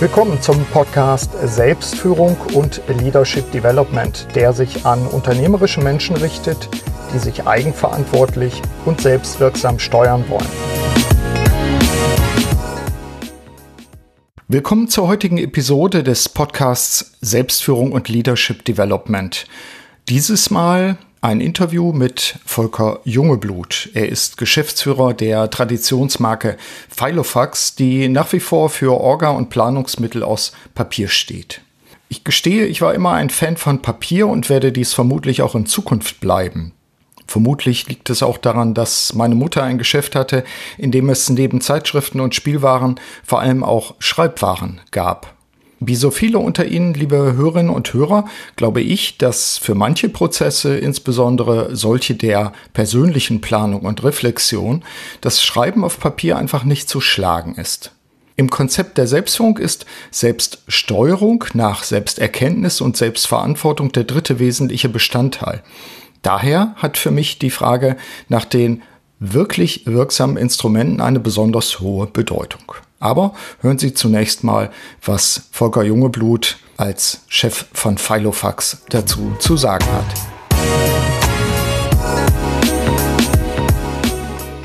Willkommen zum Podcast Selbstführung und Leadership Development, der sich an unternehmerische Menschen richtet, die sich eigenverantwortlich und selbstwirksam steuern wollen. Willkommen zur heutigen Episode des Podcasts Selbstführung und Leadership Development. Dieses Mal ein Interview mit Volker Jungeblut. Er ist Geschäftsführer der Traditionsmarke Filofax, die nach wie vor für Orga und Planungsmittel aus Papier steht. Ich gestehe, ich war immer ein Fan von Papier und werde dies vermutlich auch in Zukunft bleiben. Vermutlich liegt es auch daran, dass meine Mutter ein Geschäft hatte, in dem es neben Zeitschriften und Spielwaren vor allem auch Schreibwaren gab. Wie so viele unter Ihnen, liebe Hörerinnen und Hörer, glaube ich, dass für manche Prozesse, insbesondere solche der persönlichen Planung und Reflexion, das Schreiben auf Papier einfach nicht zu schlagen ist. Im Konzept der Selbstführung ist Selbststeuerung nach Selbsterkenntnis und Selbstverantwortung der dritte wesentliche Bestandteil. Daher hat für mich die Frage nach den wirklich wirksamen Instrumenten eine besonders hohe Bedeutung. Aber hören Sie zunächst mal, was Volker Jungeblut als Chef von Filofax dazu zu sagen hat.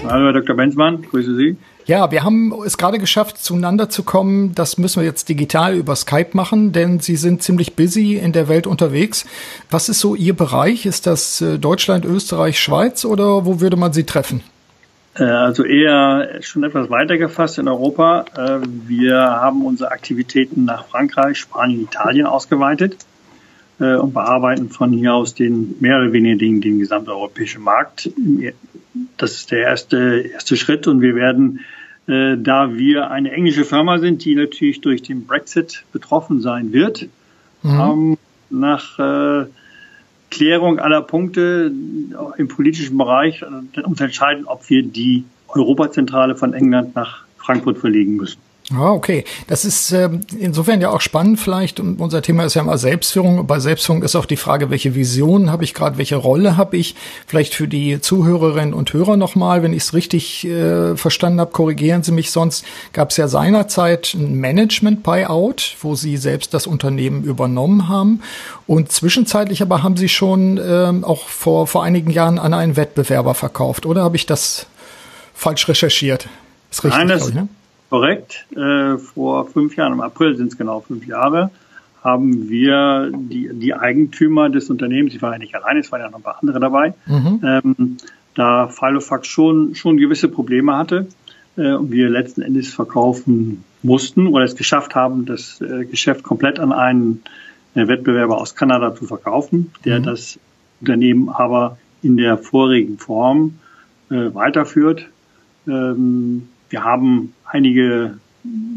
Hallo Herr Dr. Benzmann, grüße Sie. Ja, wir haben es gerade geschafft, zueinander zu kommen. Das müssen wir jetzt digital über Skype machen, denn Sie sind ziemlich busy in der Welt unterwegs. Was ist so Ihr Bereich? Ist das äh, Deutschland, Österreich, Schweiz oder wo würde man Sie treffen? Äh, also eher schon etwas weiter gefasst in Europa. Äh, wir haben unsere Aktivitäten nach Frankreich, Spanien, Italien ausgeweitet äh, und bearbeiten von hier aus den mehr oder weniger den, den gesamteuropäischen Markt. Das ist der erste, erste Schritt und wir werden, da wir eine englische Firma sind, die natürlich durch den Brexit betroffen sein wird, mhm. nach Klärung aller Punkte im politischen Bereich, um zu entscheiden, ob wir die Europazentrale von England nach Frankfurt verlegen müssen. Ah, okay. Das ist äh, insofern ja auch spannend vielleicht. Unser Thema ist ja immer Selbstführung. Bei Selbstführung ist auch die Frage, welche Vision habe ich gerade, welche Rolle habe ich? Vielleicht für die Zuhörerinnen und Hörer nochmal, wenn ich es richtig äh, verstanden habe, korrigieren Sie mich. Sonst gab es ja seinerzeit ein Management-Buyout, wo Sie selbst das Unternehmen übernommen haben. Und zwischenzeitlich aber haben Sie schon äh, auch vor, vor einigen Jahren an einen Wettbewerber verkauft, oder habe ich das falsch recherchiert? Ist richtig, Nein, ich, ne? Korrekt. Äh, vor fünf Jahren, im April sind es genau fünf Jahre, haben wir die, die Eigentümer des Unternehmens, ich war ja nicht alleine, es waren ja noch ein paar andere dabei, mhm. ähm, da Filofax schon, schon gewisse Probleme hatte äh, und wir letzten Endes verkaufen mussten oder es geschafft haben, das äh, Geschäft komplett an einen äh, Wettbewerber aus Kanada zu verkaufen, der mhm. das Unternehmen aber in der vorigen Form äh, weiterführt. Ähm, wir haben einige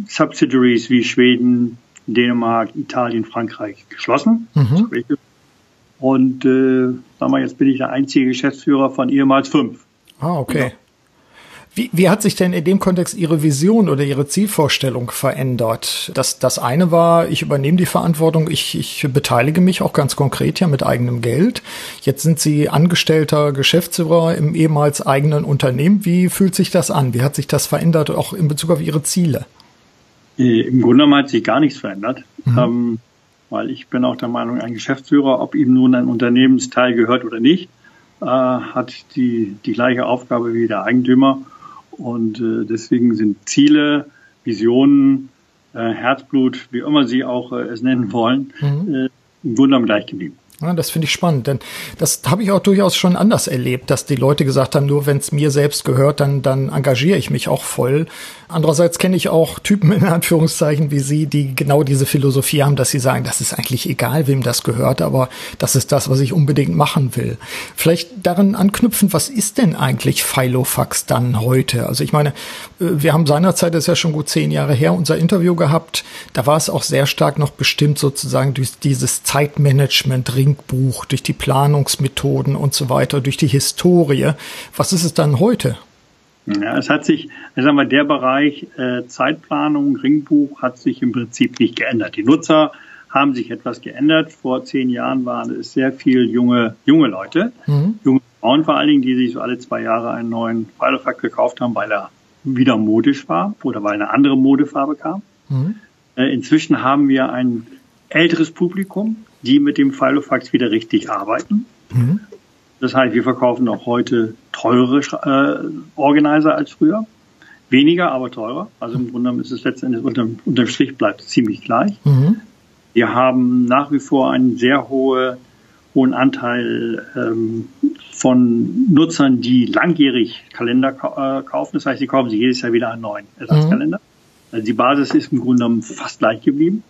Subsidiaries wie Schweden, Dänemark, Italien, Frankreich geschlossen. Mhm. Und äh, sagen wir, jetzt bin ich der einzige Geschäftsführer von ehemals fünf. Ah, okay. Wie, wie hat sich denn in dem Kontext Ihre Vision oder Ihre Zielvorstellung verändert? Das, das eine war, ich übernehme die Verantwortung, ich, ich beteilige mich auch ganz konkret ja mit eigenem Geld. Jetzt sind Sie angestellter Geschäftsführer im ehemals eigenen Unternehmen. Wie fühlt sich das an? Wie hat sich das verändert, auch in Bezug auf Ihre Ziele? Äh, Im Grunde genommen hat sich gar nichts verändert. Mhm. Ähm, weil ich bin auch der Meinung, ein Geschäftsführer, ob ihm nun ein Unternehmensteil gehört oder nicht, äh, hat die, die gleiche Aufgabe wie der Eigentümer. Und äh, deswegen sind Ziele, Visionen, äh, Herzblut, wie immer Sie auch äh, es nennen wollen, mhm. äh, im Grunde genommen gleich geblieben. Ja, das finde ich spannend, denn das habe ich auch durchaus schon anders erlebt, dass die Leute gesagt haben, nur wenn es mir selbst gehört, dann, dann engagiere ich mich auch voll. Andererseits kenne ich auch Typen in Anführungszeichen wie Sie, die genau diese Philosophie haben, dass sie sagen, das ist eigentlich egal, wem das gehört, aber das ist das, was ich unbedingt machen will. Vielleicht daran anknüpfen, was ist denn eigentlich Filofax dann heute? Also ich meine, äh, wir haben seinerzeit, das ist ja schon gut zehn Jahre her, unser Interview gehabt. Da war es auch sehr stark noch bestimmt sozusagen durch dieses Zeitmanagement Trinkbuch, durch die Planungsmethoden und so weiter, durch die Historie. Was ist es dann heute? Ja, es hat sich, sagen wir, der Bereich äh, Zeitplanung, Ringbuch hat sich im Prinzip nicht geändert. Die Nutzer haben sich etwas geändert. Vor zehn Jahren waren es sehr viel junge, junge Leute, mhm. junge Frauen vor allen Dingen, die sich so alle zwei Jahre einen neuen Filofax gekauft haben, weil er wieder modisch war oder weil eine andere Modefarbe kam. Mhm. Äh, inzwischen haben wir ein älteres Publikum, die mit dem Filofax wieder richtig arbeiten. Mhm. Das heißt, wir verkaufen auch heute teure äh, Organizer als früher. Weniger, aber teurer. Also im Grunde ist es letztendlich unterm, unterm Strich bleibt ziemlich gleich. Mhm. Wir haben nach wie vor einen sehr hohe, hohen Anteil ähm, von Nutzern, die langjährig Kalender äh, kaufen. Das heißt, sie kaufen sich jedes Jahr wieder einen neuen Ersatzkalender. Mhm. Also die Basis ist im Grunde genommen fast gleich geblieben.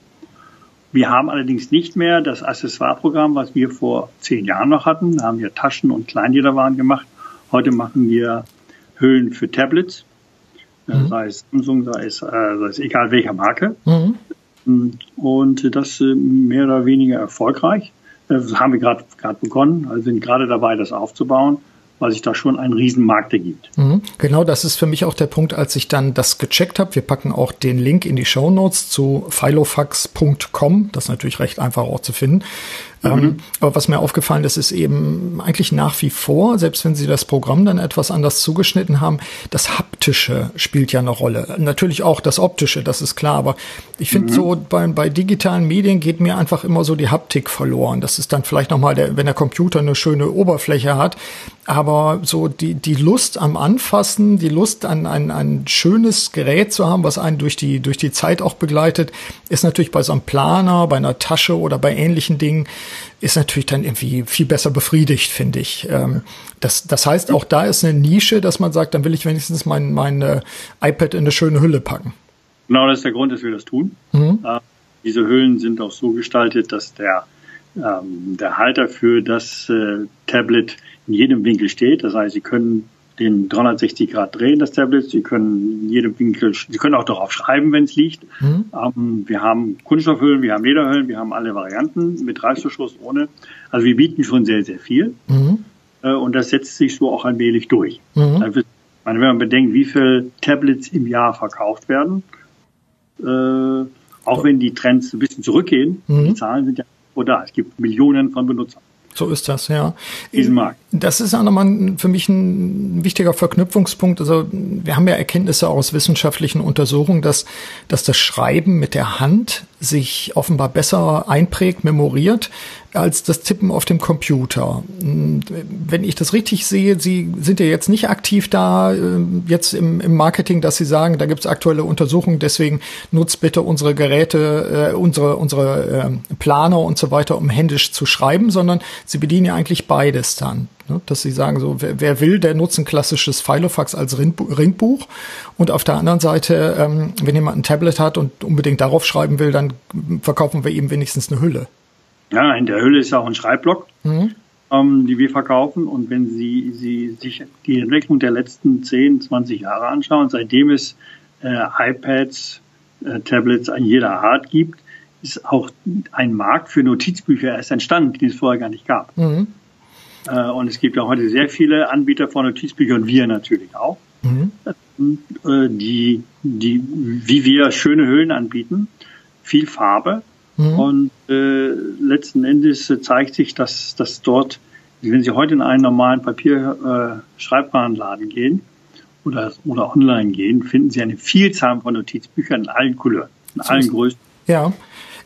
Wir haben allerdings nicht mehr das Accessoire-Programm, was wir vor zehn Jahren noch hatten. Da haben wir Taschen und Kleinliederwaren gemacht. Heute machen wir Hüllen für Tablets, äh, mhm. sei es Samsung, sei es, äh, sei es egal welcher Marke. Mhm. Und das äh, mehr oder weniger erfolgreich. Das haben wir gerade begonnen, also sind gerade dabei, das aufzubauen weil sich da schon ein Riesenmarkt ergibt. Mhm. Genau, das ist für mich auch der Punkt, als ich dann das gecheckt habe. Wir packen auch den Link in die Show Notes zu filofax.com. Das ist natürlich recht einfach auch zu finden. Mhm. Ähm, aber was mir aufgefallen ist, ist eben eigentlich nach wie vor, selbst wenn sie das Programm dann etwas anders zugeschnitten haben, das Haptische spielt ja eine Rolle. Natürlich auch das Optische, das ist klar. Aber ich finde mhm. so bei, bei digitalen Medien geht mir einfach immer so die Haptik verloren. Das ist dann vielleicht nochmal, der, wenn der Computer eine schöne Oberfläche hat, aber so die, die Lust am Anfassen, die Lust an ein, ein schönes Gerät zu haben, was einen durch die, durch die Zeit auch begleitet, ist natürlich bei so einem Planer, bei einer Tasche oder bei ähnlichen Dingen, ist natürlich dann irgendwie viel besser befriedigt, finde ich. Ähm, das, das heißt, auch da ist eine Nische, dass man sagt, dann will ich wenigstens mein, mein äh, iPad in eine schöne Hülle packen. Genau, das ist der Grund, dass wir das tun. Mhm. Äh, diese Hüllen sind auch so gestaltet, dass der, ähm, der Halter für das äh, Tablet in jedem Winkel steht. Das heißt, Sie können den 360 Grad drehen, das Tablet. Sie können in jedem Winkel, Sie können auch darauf schreiben, wenn es liegt. Mhm. Ähm, wir haben Kunststoffhüllen, wir haben Lederhüllen, wir haben alle Varianten mit Reißverschluss, ohne. Also wir bieten schon sehr, sehr viel. Mhm. Äh, und das setzt sich so auch allmählich durch. Mhm. Also, wenn man bedenkt, wie viele Tablets im Jahr verkauft werden, äh, auch wenn die Trends ein bisschen zurückgehen, die mhm. Zahlen sind ja da. Es gibt Millionen von Benutzern. So ist das, ja. Diesen Markt. Das ist auch nochmal für mich ein wichtiger Verknüpfungspunkt. Also wir haben ja Erkenntnisse aus wissenschaftlichen Untersuchungen, dass, dass das Schreiben mit der Hand sich offenbar besser einprägt, memoriert, als das Tippen auf dem Computer. Wenn ich das richtig sehe, Sie sind ja jetzt nicht aktiv da, äh, jetzt im, im Marketing, dass Sie sagen, da gibt es aktuelle Untersuchungen, deswegen nutzt bitte unsere Geräte, äh, unsere, unsere äh, Planer und so weiter, um händisch zu schreiben, sondern Sie bedienen ja eigentlich beides dann. Ne? Dass Sie sagen, so, wer, wer will, der nutzt ein klassisches Filofax als Ringbuch. Und auf der anderen Seite, ähm, wenn jemand ein Tablet hat und unbedingt darauf schreiben will, dann verkaufen wir ihm wenigstens eine Hülle. Ja, in der Hülle ist auch ein Schreibblock, mhm. ähm, die wir verkaufen. Und wenn Sie, Sie sich die Entwicklung der letzten 10, 20 Jahre anschauen, seitdem es äh, iPads, äh, Tablets an jeder Art gibt, ist auch ein Markt für Notizbücher erst entstanden, den es vorher gar nicht gab. Mhm. Äh, und es gibt auch heute sehr viele Anbieter von Notizbüchern, wir natürlich auch, mhm. äh, die, die, wie wir schöne Höhlen anbieten, viel Farbe, Mhm. Und äh, letzten Endes äh, zeigt sich, dass, dass dort, wenn Sie heute in einen normalen Papier-Schreibwarenladen äh, gehen oder, oder online gehen, finden Sie eine Vielzahl von Notizbüchern in allen Couleurs, in allen Größen. Ja.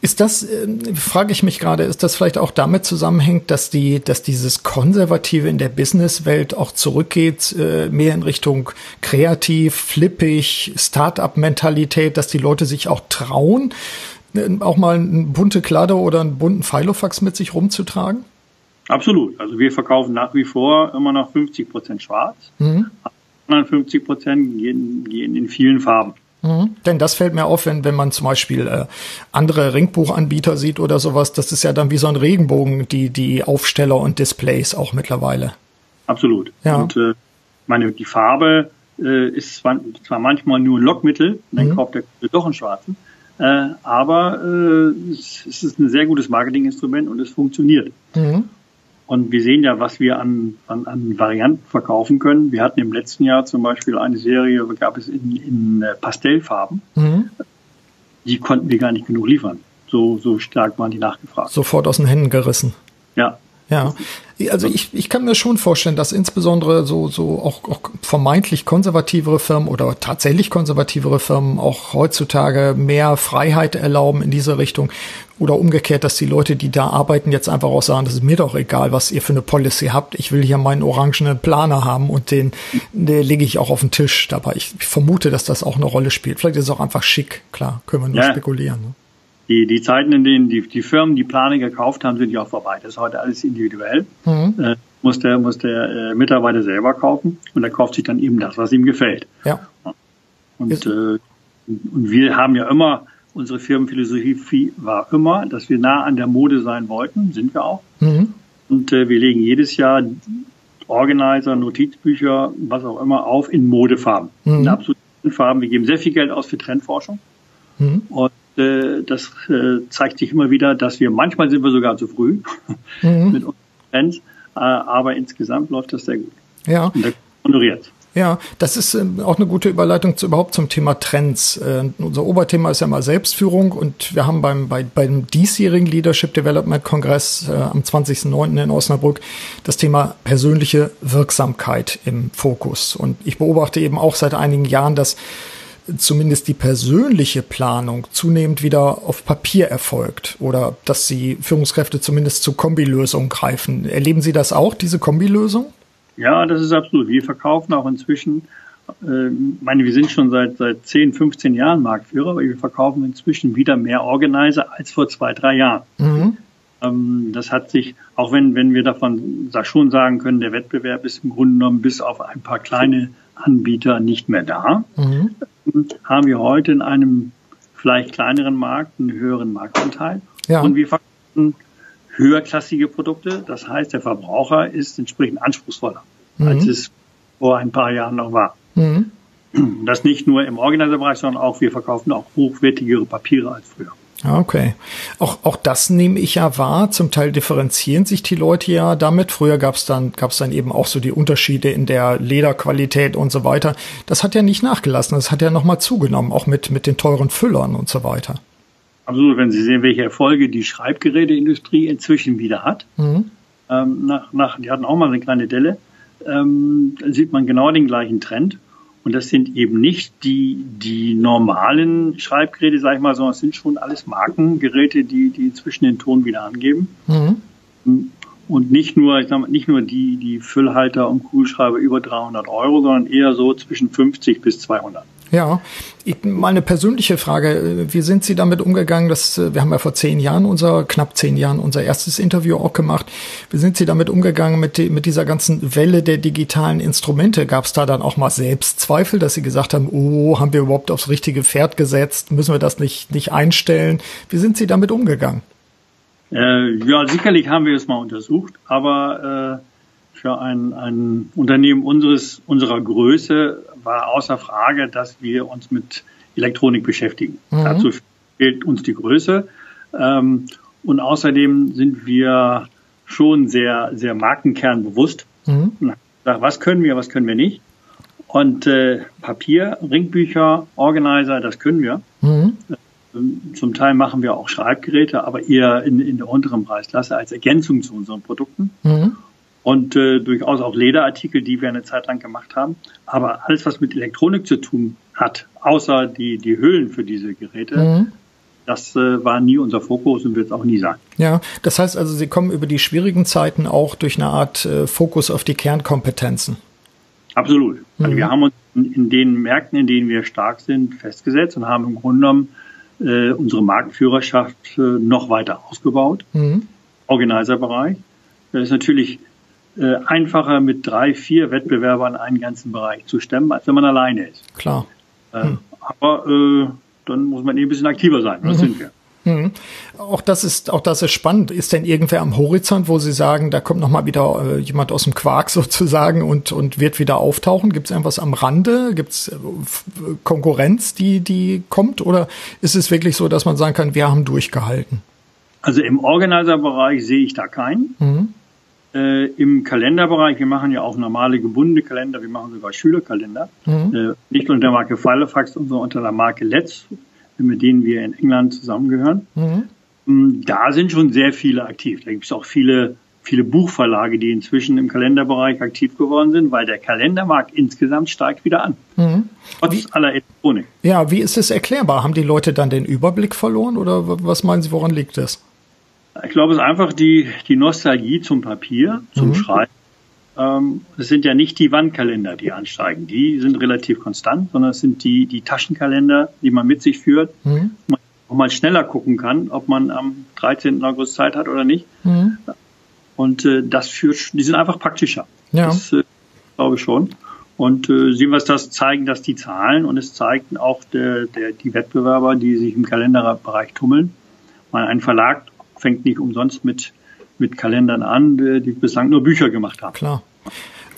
Ist das, äh, frage ich mich gerade, ist das vielleicht auch damit zusammenhängt, dass die, dass dieses Konservative in der Businesswelt auch zurückgeht, äh, mehr in Richtung kreativ, flippig, Start-up-Mentalität, dass die Leute sich auch trauen, auch mal eine bunte Kladde oder einen bunten Filofax mit sich rumzutragen? Absolut. Also wir verkaufen nach wie vor immer noch 50 Prozent schwarz. Mhm. 50 Prozent gehen, gehen in vielen Farben. Mhm. Denn das fällt mir auf, wenn, wenn man zum Beispiel äh, andere Ringbuchanbieter sieht oder sowas, das ist ja dann wie so ein Regenbogen, die, die Aufsteller und Displays auch mittlerweile. Absolut. Ja. Und äh, meine, die Farbe äh, ist zwar, zwar manchmal nur ein Lockmittel, dann mhm. kauft der doch einen schwarzen, äh, aber äh, es, es, ist ein sehr gutes Marketinginstrument und es funktioniert. Mhm. Und wir sehen ja, was wir an, an, an Varianten verkaufen können. Wir hatten im letzten Jahr zum Beispiel eine Serie, gab es in, in äh, Pastellfarben. Mhm. Die konnten wir gar nicht genug liefern. So, so stark waren die nachgefragt. Sofort aus den Händen gerissen. Ja. Ja, also ich, ich kann mir schon vorstellen, dass insbesondere so, so auch, auch vermeintlich konservativere Firmen oder tatsächlich konservativere Firmen auch heutzutage mehr Freiheit erlauben in dieser Richtung. Oder umgekehrt, dass die Leute, die da arbeiten, jetzt einfach auch sagen, das ist mir doch egal, was ihr für eine Policy habt. Ich will hier meinen orangenen Planer haben und den, den lege ich auch auf den Tisch dabei. Ich, ich vermute, dass das auch eine Rolle spielt. Vielleicht ist es auch einfach schick, klar, können wir nur ja. spekulieren. Ne? Die, die Zeiten, in denen die, die Firmen die Plane gekauft haben, sind ja auch vorbei. Das ist heute alles individuell. Mhm. Äh, muss der, muss der äh, Mitarbeiter selber kaufen und er kauft sich dann eben das, was ihm gefällt. Ja. Und, äh, und wir haben ja immer, unsere Firmenphilosophie war immer, dass wir nah an der Mode sein wollten, sind wir auch. Mhm. Und äh, wir legen jedes Jahr Organizer, Notizbücher, was auch immer auf in Modefarben. Mhm. In absoluten Farben. Wir geben sehr viel Geld aus für Trendforschung. Mhm. Und äh, das äh, zeigt sich immer wieder, dass wir manchmal sind wir sogar zu früh mhm. mit unseren Trends, äh, aber insgesamt läuft das sehr gut. Ja. Und honoriert. Ja, das ist ähm, auch eine gute Überleitung zu, überhaupt zum Thema Trends. Äh, unser Oberthema ist ja mal Selbstführung und wir haben beim, bei, beim diesjährigen Leadership Development Kongress äh, am 20.09. in Osnabrück das Thema persönliche Wirksamkeit im Fokus. Und ich beobachte eben auch seit einigen Jahren, dass zumindest die persönliche Planung zunehmend wieder auf Papier erfolgt oder dass Sie Führungskräfte zumindest zu Kombilösungen greifen. Erleben Sie das auch, diese Kombilösung? Ja, das ist absolut. Wir verkaufen auch inzwischen, äh, meine, wir sind schon seit, seit 10, 15 Jahren Marktführer, aber wir verkaufen inzwischen wieder mehr Organizer als vor zwei, drei Jahren. Mhm. Ähm, das hat sich, auch wenn, wenn wir davon schon sagen können, der Wettbewerb ist im Grunde genommen bis auf ein paar kleine Anbieter nicht mehr da. Mhm haben wir heute in einem vielleicht kleineren Markt einen höheren Marktanteil. Ja. Und wir verkaufen höherklassige Produkte. Das heißt, der Verbraucher ist entsprechend anspruchsvoller, mhm. als es vor ein paar Jahren noch war. Mhm. Das nicht nur im Organiserbereich, sondern auch wir verkaufen auch hochwertigere Papiere als früher. Okay. Auch, auch das nehme ich ja wahr. Zum Teil differenzieren sich die Leute ja damit. Früher gab es dann, gab's dann eben auch so die Unterschiede in der Lederqualität und so weiter. Das hat ja nicht nachgelassen. Das hat ja nochmal zugenommen, auch mit, mit den teuren Füllern und so weiter. Absolut. Wenn Sie sehen, welche Erfolge die Schreibgeräteindustrie inzwischen wieder hat. Mhm. Ähm, nach, nach, die hatten auch mal eine kleine Delle. Ähm, dann sieht man genau den gleichen Trend. Und das sind eben nicht die, die normalen Schreibgeräte, sag ich mal, sondern es sind schon alles Markengeräte, die, die inzwischen den Ton wieder angeben. Mhm. Und nicht nur, ich sag mal, nicht nur die, die Füllhalter und Kugelschreiber über 300 Euro, sondern eher so zwischen 50 bis 200. Ja, ich, mal eine persönliche Frage. Wie sind Sie damit umgegangen? Dass, äh, wir haben ja vor zehn Jahren unser, knapp zehn Jahren unser erstes Interview auch gemacht. Wie sind Sie damit umgegangen mit, die, mit dieser ganzen Welle der digitalen Instrumente? Gab es da dann auch mal Selbstzweifel, dass Sie gesagt haben, oh, haben wir überhaupt aufs richtige Pferd gesetzt? Müssen wir das nicht, nicht einstellen? Wie sind Sie damit umgegangen? Äh, ja, sicherlich haben wir es mal untersucht, aber äh, für ein, ein Unternehmen unseres, unserer Größe war außer Frage, dass wir uns mit Elektronik beschäftigen. Mhm. Dazu fehlt uns die Größe. Ähm, und außerdem sind wir schon sehr, sehr markenkernbewusst. Mhm. Was können wir, was können wir nicht? Und äh, Papier, Ringbücher, Organizer, das können wir. Mhm. Zum Teil machen wir auch Schreibgeräte, aber eher in, in der unteren Preisklasse als Ergänzung zu unseren Produkten. Mhm und äh, durchaus auch Lederartikel, die wir eine Zeit lang gemacht haben. Aber alles, was mit Elektronik zu tun hat, außer die, die Hüllen für diese Geräte, mhm. das äh, war nie unser Fokus und wird es auch nie sein. Ja, das heißt also, Sie kommen über die schwierigen Zeiten auch durch eine Art äh, Fokus auf die Kernkompetenzen. Absolut. Also mhm. Also wir haben uns in, in, den Märkten, in denen wir stark sind, festgesetzt und haben im Grunde genommen äh, unsere Marktführerschaft äh, noch weiter ausgebaut. Mhm. Organizerbereich. Das ist natürlich äh, einfacher mit drei, vier Wettbewerbern einen ganzen Bereich zu stemmen, als wenn man alleine ist. Klar. Äh, hm. Aber äh, dann muss man eben ein bisschen aktiver sein. Das mhm. sind wir. Mhm. Auch das ist, auch das ist spannend. Ist denn irgendwer am Horizont, wo Sie sagen, da kommt noch mal wieder äh, jemand aus dem Quark sozusagen und und wird wieder auftauchen? Gibt es irgendwas am Rande? Gibt es äh, Konkurrenz, die die kommt, oder ist es wirklich so, dass man sagen kann, wir haben durchgehalten? Also im Organizer-Bereich sehe ich da keinen. Mhm. Äh, Im Kalenderbereich, wir machen ja auch normale gebundene Kalender, wir machen sogar Schülerkalender. Mhm. Äh, nicht unter der Marke Filofax, sondern unter der Marke Let's, mit denen wir in England zusammengehören. Mhm. Mm, da sind schon sehr viele aktiv. Da gibt es auch viele viele Buchverlage, die inzwischen im Kalenderbereich aktiv geworden sind, weil der Kalendermarkt insgesamt steigt wieder an. Mhm. Trotz wie, aller Elektronik. Ja, wie ist es erklärbar? Haben die Leute dann den Überblick verloren oder was meinen Sie, woran liegt das? Ich glaube, es ist einfach die, die Nostalgie zum Papier, zum mhm. Schreiben. Ähm, es sind ja nicht die Wandkalender, die ansteigen. Die sind relativ konstant, sondern es sind die, die Taschenkalender, die man mit sich führt. Mhm. Man auch mal schneller gucken kann, ob man am 13. August Zeit hat oder nicht. Mhm. Und äh, das führt, die sind einfach praktischer. Ja. Das äh, glaube ich schon. Und äh, sehen wir das zeigen, dass die Zahlen und es zeigten auch der, der, die Wettbewerber, die sich im Kalenderbereich tummeln. Mal ein Verlag fängt nicht umsonst mit, mit Kalendern an, die bislang nur Bücher gemacht haben. Klar.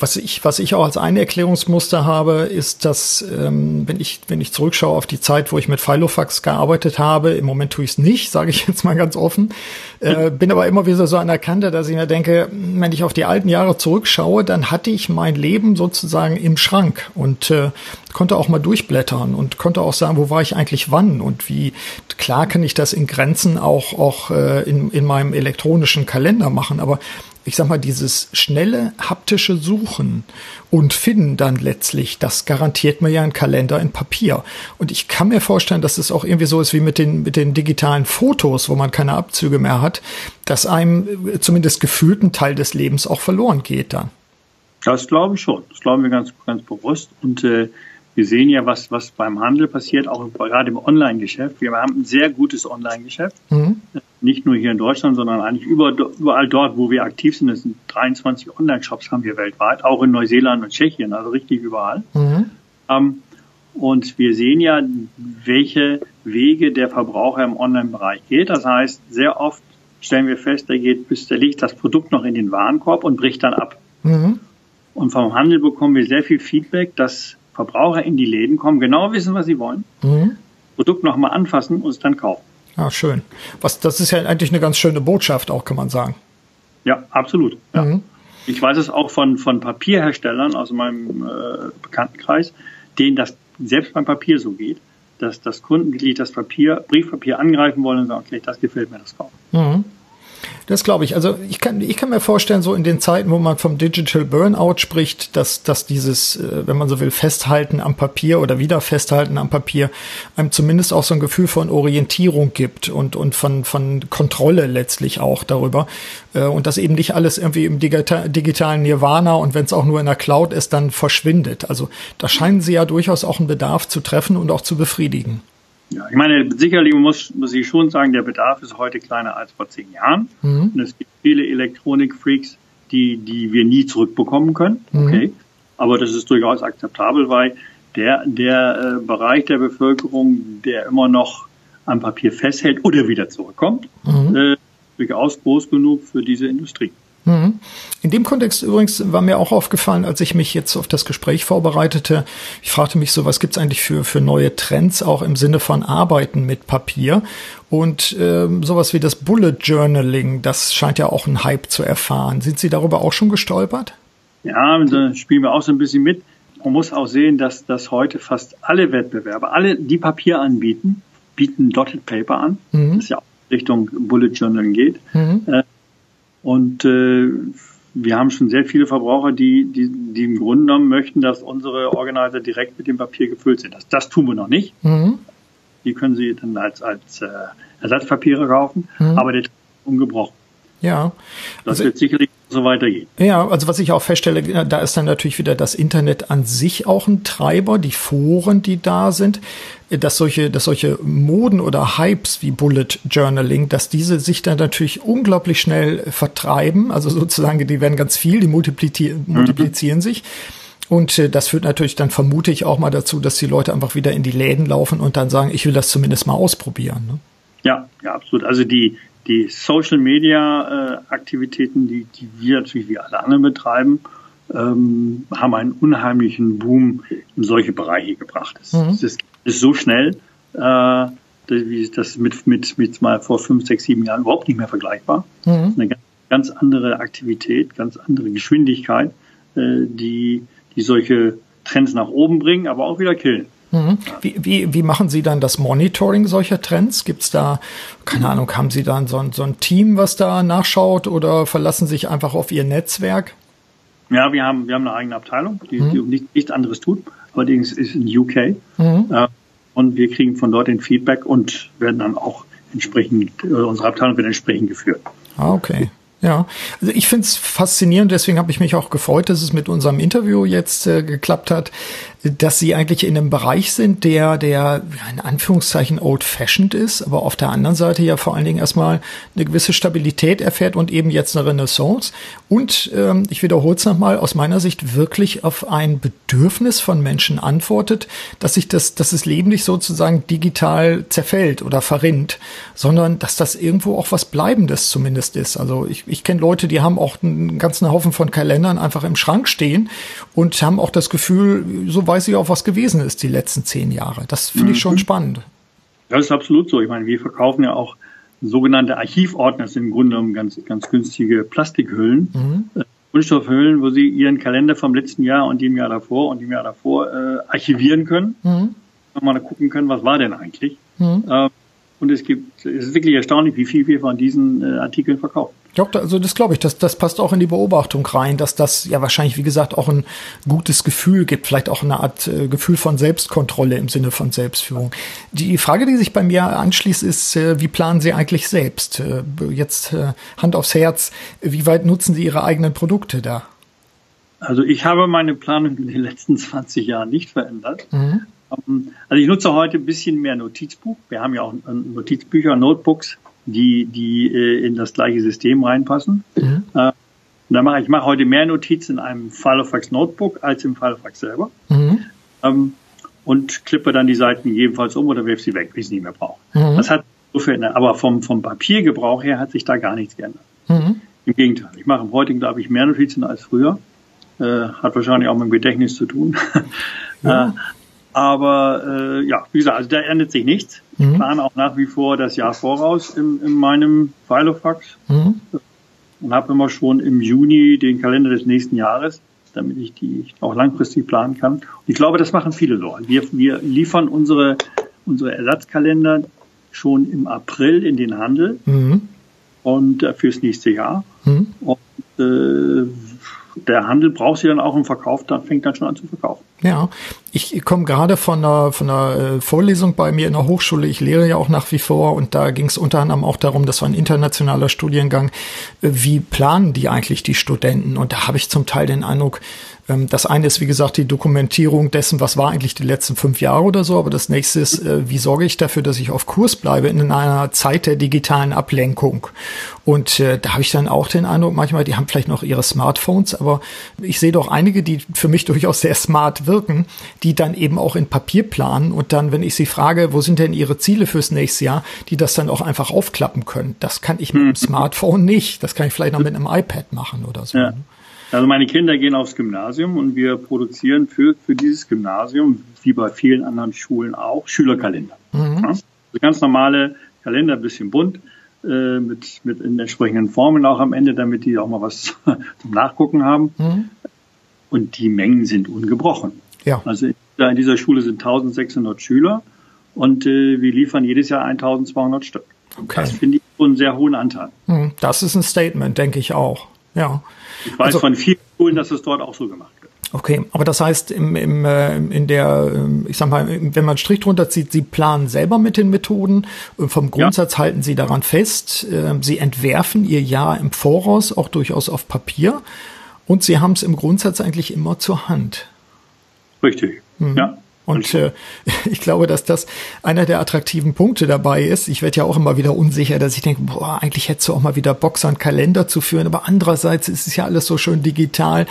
Was ich, was ich auch als ein Erklärungsmuster habe, ist, dass ähm, wenn ich, wenn ich zurückschaue auf die Zeit, wo ich mit Filofax gearbeitet habe, im Moment tue ich es nicht, sage ich jetzt mal ganz offen, äh, bin aber immer wieder so an der Kante, dass ich mir denke, wenn ich auf die alten Jahre zurückschaue, dann hatte ich mein Leben sozusagen im Schrank und äh, konnte auch mal durchblättern und konnte auch sagen, wo war ich eigentlich wann und wie klar kann ich das in Grenzen auch auch äh, in, in meinem elektronischen Kalender machen, aber ich sag mal, dieses schnelle haptische Suchen und Finden dann letztlich, das garantiert mir ja ein Kalender in Papier. Und ich kann mir vorstellen, dass es auch irgendwie so ist wie mit den, mit den digitalen Fotos, wo man keine Abzüge mehr hat, dass einem äh, zumindest gefühlten Teil des Lebens auch verloren geht dann. Das glaube ich schon. Das glauben wir ganz, ganz bewusst. Und äh, wir sehen ja, was, was beim Handel passiert, auch gerade im Online-Geschäft. Wir haben ein sehr gutes Online-Geschäft. Mhm. Nicht nur hier in Deutschland, sondern eigentlich überall dort, wo wir aktiv sind. Das sind 23 Online-Shops haben wir weltweit, auch in Neuseeland und Tschechien, also richtig überall. Mhm. Ähm, und wir sehen ja, welche Wege der Verbraucher im Online-Bereich geht. Das heißt, sehr oft stellen wir fest, der geht bis der legt das Produkt noch in den Warenkorb und bricht dann ab. Mhm. Und vom Handel bekommen wir sehr viel Feedback, dass Verbraucher in die Läden kommen, genau wissen, was sie wollen, mhm. Produkt nochmal anfassen und es dann kaufen. Ja, schön. Was, das ist ja eigentlich eine ganz schöne Botschaft auch, kann man sagen. Ja, absolut. Ja. Mhm. Ich weiß es auch von, von Papierherstellern aus meinem äh, Bekanntenkreis, denen das selbst beim Papier so geht, dass das Kundenglied das Papier, Briefpapier angreifen wollen und sagen, okay, das gefällt mir, das kaufen. Mhm. Das glaube ich. Also ich kann, ich kann mir vorstellen, so in den Zeiten, wo man vom Digital Burnout spricht, dass, dass dieses, äh, wenn man so will, Festhalten am Papier oder wieder Festhalten am Papier einem zumindest auch so ein Gefühl von Orientierung gibt und, und von, von Kontrolle letztlich auch darüber. Äh, und dass eben nicht alles irgendwie im digitalen Nirvana und wenn es auch nur in der Cloud ist, dann verschwindet. Also da scheinen sie ja durchaus auch einen Bedarf zu treffen und auch zu befriedigen. Ja, ich meine, sicherlich muss, muss ich schon sagen, der Bedarf ist heute kleiner als vor zehn Jahren. Mhm. Und es gibt viele Elektronikfreaks, die, die wir nie zurückbekommen können. Mhm. Okay. Aber das ist durchaus akzeptabel, weil der, der äh, Bereich der Bevölkerung, der immer noch am Papier festhält oder wieder zurückkommt, mhm. äh, durchaus groß genug für diese Industrie. Mhm. In dem Kontext übrigens war mir auch aufgefallen, als ich mich jetzt auf das Gespräch vorbereitete, ich fragte mich so, was gibt's eigentlich für, für neue Trends auch im Sinne von Arbeiten mit Papier? Und ähm, sowas wie das Bullet Journaling, das scheint ja auch einen Hype zu erfahren. Sind Sie darüber auch schon gestolpert? Ja, da spielen wir auch so ein bisschen mit. Man muss auch sehen, dass, dass heute fast alle Wettbewerber, alle, die Papier anbieten, bieten Dotted Paper an, mhm. das ja auch Richtung Bullet Journaling geht. Mhm. Äh, und äh, wir haben schon sehr viele Verbraucher, die, die, die im Grunde genommen möchten, dass unsere Organizer direkt mit dem Papier gefüllt sind. Das, das tun wir noch nicht. Mhm. Die können Sie dann als, als äh, Ersatzpapiere kaufen, mhm. aber der ist ungebrochen. Ja. Das also, wird sicherlich so weitergehen. Ja, also was ich auch feststelle, da ist dann natürlich wieder das Internet an sich auch ein Treiber, die Foren, die da sind, dass solche, dass solche Moden oder Hypes wie Bullet Journaling, dass diese sich dann natürlich unglaublich schnell vertreiben. Also sozusagen, die werden ganz viel, die multiplizieren, mhm. multiplizieren sich. Und äh, das führt natürlich dann vermute ich auch mal dazu, dass die Leute einfach wieder in die Läden laufen und dann sagen, ich will das zumindest mal ausprobieren. Ne? Ja, ja, absolut. Also die, die Social Media äh, Aktivitäten, die, die wir natürlich wie alle anderen betreiben, ähm, haben einen unheimlichen Boom in solche Bereiche gebracht. Es, mhm. ist, ist, so schnell, äh, wie das mit, mit, mit mal vor fünf, sechs, sieben Jahren überhaupt nicht mehr vergleichbar. Mhm. Eine ganz, ganz andere Aktivität, ganz andere Geschwindigkeit, äh, die, die solche Trends nach oben bringen, aber auch wieder killen. Mhm. Wie, wie, wie machen Sie dann das Monitoring solcher Trends? Gibt es da, keine Ahnung, haben Sie dann so ein, so ein Team, was da nachschaut oder verlassen sich einfach auf Ihr Netzwerk? Ja, wir haben, wir haben eine eigene Abteilung, die, mhm. die nicht, nichts anderes tut. Allerdings ist in UK. Mhm. Äh, und wir kriegen von dort den Feedback und werden dann auch entsprechend, äh, unsere Abteilung wird entsprechend geführt. Ah, okay. Ja, also ich finde es faszinierend, deswegen habe ich mich auch gefreut, dass es mit unserem Interview jetzt äh, geklappt hat, dass sie eigentlich in einem Bereich sind, der, der in Anführungszeichen old-fashioned ist, aber auf der anderen Seite ja vor allen Dingen erstmal eine gewisse Stabilität erfährt und eben jetzt eine Renaissance. Und ähm, ich wiederhole es nochmal, aus meiner Sicht wirklich auf ein Bedürfnis von Menschen antwortet, dass sich das, dass das Leben nicht sozusagen digital zerfällt oder verrinnt, sondern dass das irgendwo auch was Bleibendes zumindest ist. Also ich, ich kenne Leute, die haben auch einen ganzen Haufen von Kalendern einfach im Schrank stehen und haben auch das Gefühl, so weiß ich auch, was gewesen ist die letzten zehn Jahre. Das finde mhm. ich schon spannend. Das ist absolut so. Ich meine, wir verkaufen ja auch sogenannte Archivordner, das sind im Grunde genommen ganz, ganz günstige Plastikhüllen. Mhm. Äh, Kunststoffhüllen, wo Sie Ihren Kalender vom letzten Jahr und dem Jahr davor und dem Jahr davor äh, archivieren können. Mhm. Mal gucken können, was war denn eigentlich. Mhm. Äh, und es gibt, es ist wirklich erstaunlich, wie viel wir von diesen äh, Artikeln verkaufen. Ja, also das glaube ich, das, das passt auch in die Beobachtung rein, dass das ja wahrscheinlich, wie gesagt, auch ein gutes Gefühl gibt, vielleicht auch eine Art äh, Gefühl von Selbstkontrolle im Sinne von Selbstführung. Die Frage, die sich bei mir anschließt, ist, äh, wie planen Sie eigentlich selbst? Äh, jetzt äh, Hand aufs Herz, wie weit nutzen Sie Ihre eigenen Produkte da? Also ich habe meine Planung in den letzten 20 Jahren nicht verändert. Mhm. Ähm, also ich nutze heute ein bisschen mehr Notizbuch. Wir haben ja auch Notizbücher, Notebooks die, die äh, in das gleiche System reinpassen. Mhm. Äh, dann mache ich mache heute mehr Notizen in einem Filofax Notebook als im Filofax selber. Mhm. Ähm, und klippe dann die Seiten jedenfalls um oder werfe sie weg, wie ich sie nicht mehr brauche. Mhm. Das hat so verändert. Aber vom, vom Papiergebrauch her hat sich da gar nichts geändert. Mhm. Im Gegenteil. Ich mache im heutigen, glaube ich, mehr Notizen als früher. Äh, hat wahrscheinlich auch mit dem Gedächtnis zu tun. Ja. Aber äh, ja, wie gesagt, also da ändert sich nichts. Mhm. Ich plane auch nach wie vor das Jahr voraus in, in meinem Filofax mhm. und habe immer schon im Juni den Kalender des nächsten Jahres, damit ich die auch langfristig planen kann. Und ich glaube, das machen viele so. Wir, wir liefern unsere, unsere Ersatzkalender schon im April in den Handel mhm. und äh, fürs nächste Jahr. Mhm. Und äh, der Handel braucht sie dann auch im Verkauf, dann fängt dann schon an zu verkaufen. Ja, ich komme gerade von einer, von einer äh, Vorlesung bei mir in der Hochschule. Ich lehre ja auch nach wie vor und da ging es unter anderem auch darum, das war ein internationaler Studiengang, äh, wie planen die eigentlich die Studenten? Und da habe ich zum Teil den Eindruck, das eine ist, wie gesagt, die Dokumentierung dessen, was war eigentlich die letzten fünf Jahre oder so. Aber das nächste ist, äh, wie sorge ich dafür, dass ich auf Kurs bleibe in einer Zeit der digitalen Ablenkung? Und äh, da habe ich dann auch den Eindruck, manchmal, die haben vielleicht noch ihre Smartphones, aber ich sehe doch einige, die für mich durchaus sehr smart wirken, die dann eben auch in Papier planen und dann, wenn ich sie frage, wo sind denn ihre Ziele fürs nächste Jahr, die das dann auch einfach aufklappen können. Das kann ich mit dem mhm. Smartphone nicht. Das kann ich vielleicht noch mit einem iPad machen oder so. Ja. Also meine Kinder gehen aufs Gymnasium und wir produzieren für, für dieses Gymnasium, wie bei vielen anderen Schulen auch, Schülerkalender. Mhm. Ja? Also ganz normale Kalender, ein bisschen bunt, äh, mit, mit in entsprechenden Formen auch am Ende, damit die auch mal was zum Nachgucken haben. Mhm. Und die Mengen sind ungebrochen. Ja. Also in dieser Schule sind 1600 Schüler und äh, wir liefern jedes Jahr 1200 Stück. Okay. Das finde ich einen sehr hohen Anteil. Mhm. Das ist ein Statement, denke ich auch. Ja. Ich weiß also, von vielen Schulen, dass es dort auch so gemacht wird. Okay, aber das heißt, im, im, äh, in der, ähm, ich sag mal, wenn man einen Strich drunter zieht, Sie planen selber mit den Methoden. Vom Grundsatz ja. halten Sie daran fest. Ähm, Sie entwerfen Ihr Jahr im Voraus, auch durchaus auf Papier. Und Sie haben es im Grundsatz eigentlich immer zur Hand. Richtig, mhm. ja. Und äh, ich glaube, dass das einer der attraktiven Punkte dabei ist. Ich werde ja auch immer wieder unsicher, dass ich denke, boah, eigentlich hättest du auch mal wieder Bock, so Kalender zu führen. Aber andererseits ist es ja alles so schön digital.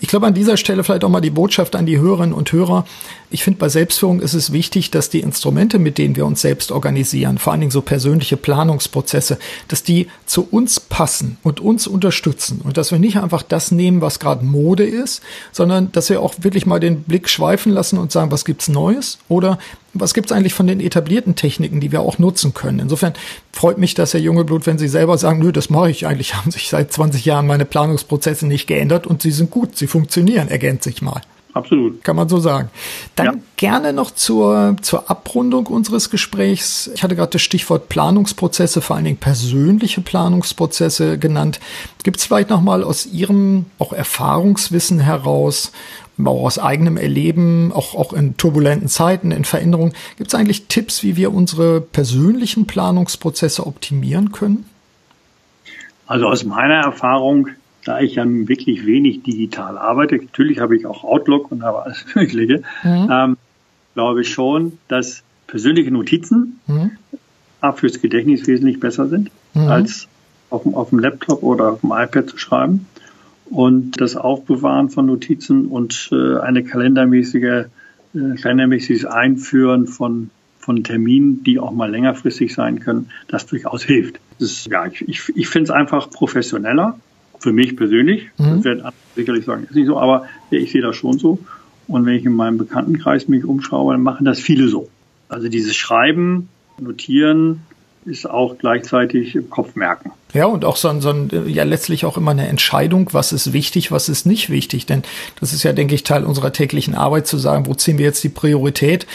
Ich glaube, an dieser Stelle vielleicht auch mal die Botschaft an die Hörerinnen und Hörer. Ich finde, bei Selbstführung ist es wichtig, dass die Instrumente, mit denen wir uns selbst organisieren, vor allen Dingen so persönliche Planungsprozesse, dass die zu uns passen und uns unterstützen und dass wir nicht einfach das nehmen, was gerade Mode ist, sondern dass wir auch wirklich mal den Blick schweifen lassen und sagen, was gibt's Neues oder was gibt's eigentlich von den etablierten Techniken, die wir auch nutzen können? Insofern freut mich, dass Herr Jungeblut, wenn Sie selber sagen, nö, das mache ich eigentlich, haben sich seit 20 Jahren meine Planungsprozesse nicht geändert und sie sind gut, sie funktionieren, ergänzt sich mal. absolut. Kann man so sagen. Dann ja. gerne noch zur, zur Abrundung unseres Gesprächs. Ich hatte gerade das Stichwort Planungsprozesse, vor allen Dingen persönliche Planungsprozesse genannt. Gibt es vielleicht nochmal aus Ihrem auch Erfahrungswissen heraus, aus eigenem Erleben, auch, auch in turbulenten Zeiten, in Veränderungen, gibt es eigentlich Tipps, wie wir unsere persönlichen Planungsprozesse optimieren können? Also aus meiner Erfahrung da ich ja wirklich wenig digital arbeite, natürlich habe ich auch Outlook und habe alles Mögliche, mhm. ähm, glaube ich schon, dass persönliche Notizen mhm. fürs Gedächtnis wesentlich besser sind, mhm. als auf, auf dem Laptop oder auf dem iPad zu schreiben. Und das Aufbewahren von Notizen und äh, eine kalendermäßige, äh, kalendermäßiges Einführen von, von Terminen, die auch mal längerfristig sein können, das durchaus hilft. Das, ja, ich, ich, ich finde es einfach professioneller für mich persönlich. Mhm. Das werden sicherlich sagen, ist nicht so, aber ich sehe das schon so. Und wenn ich in meinem Bekanntenkreis mich umschaue, dann machen das viele so. Also dieses Schreiben, Notieren, ist auch gleichzeitig im Kopf merken. Ja, und auch so ein, so ein, ja letztlich auch immer eine Entscheidung, was ist wichtig, was ist nicht wichtig. Denn das ist ja, denke ich, Teil unserer täglichen Arbeit zu sagen, wo ziehen wir jetzt die Priorität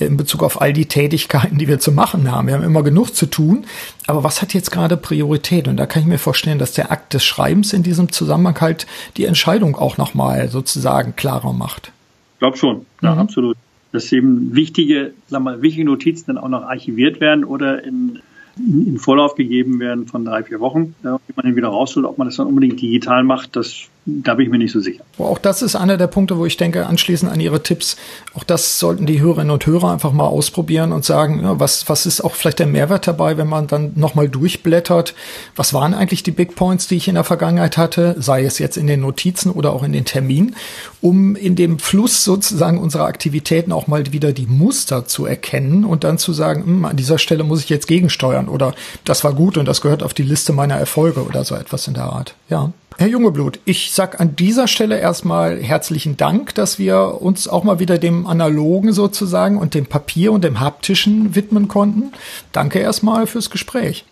in Bezug auf all die Tätigkeiten, die wir zu machen haben. Wir haben immer genug zu tun, aber was hat jetzt gerade Priorität? Und da kann ich mir vorstellen, dass der Akt des Schreibens in diesem Zusammenhang halt die Entscheidung auch nochmal sozusagen klarer macht. Ich glaube schon, ja, mhm. absolut. Dass eben wichtige, sagen wir mal, wichtige Notizen dann auch noch archiviert werden oder in in Vorlauf gegeben werden von drei, vier Wochen, ja, wie man den wieder rausholt. Ob man das dann unbedingt digital macht, das, da bin ich mir nicht so sicher. Auch das ist einer der Punkte, wo ich denke, anschließend an Ihre Tipps, auch das sollten die Hörerinnen und Hörer einfach mal ausprobieren und sagen, was, was ist auch vielleicht der Mehrwert dabei, wenn man dann nochmal durchblättert. Was waren eigentlich die Big Points, die ich in der Vergangenheit hatte, sei es jetzt in den Notizen oder auch in den Terminen, um in dem Fluss sozusagen unserer Aktivitäten auch mal wieder die Muster zu erkennen und dann zu sagen, hm, an dieser Stelle muss ich jetzt gegensteuern oder das war gut und das gehört auf die Liste meiner Erfolge oder so etwas in der Art. Ja. Herr Jungeblut, ich sag an dieser Stelle erstmal herzlichen Dank, dass wir uns auch mal wieder dem Analogen sozusagen und dem Papier und dem Haptischen widmen konnten. Danke erstmal fürs Gespräch.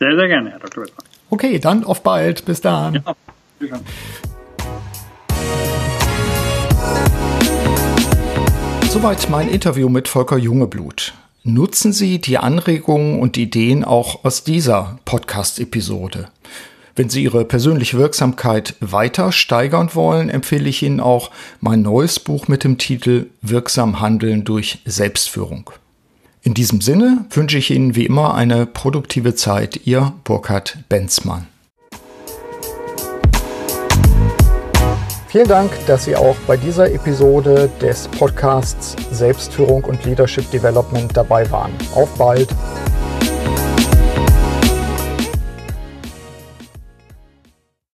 Sehr, sehr gerne, Herr Dr. Wittmann. Okay, dann auf bald. Bis dann. Ja, Soweit mein Interview mit Volker Jungeblut. Nutzen Sie die Anregungen und Ideen auch aus dieser Podcast-Episode. Wenn Sie Ihre persönliche Wirksamkeit weiter steigern wollen, empfehle ich Ihnen auch mein neues Buch mit dem Titel Wirksam Handeln durch Selbstführung. In diesem Sinne wünsche ich Ihnen wie immer eine produktive Zeit. Ihr Burkhard Benzmann. Vielen Dank, dass Sie auch bei dieser Episode des Podcasts Selbstführung und Leadership Development dabei waren. Auf bald!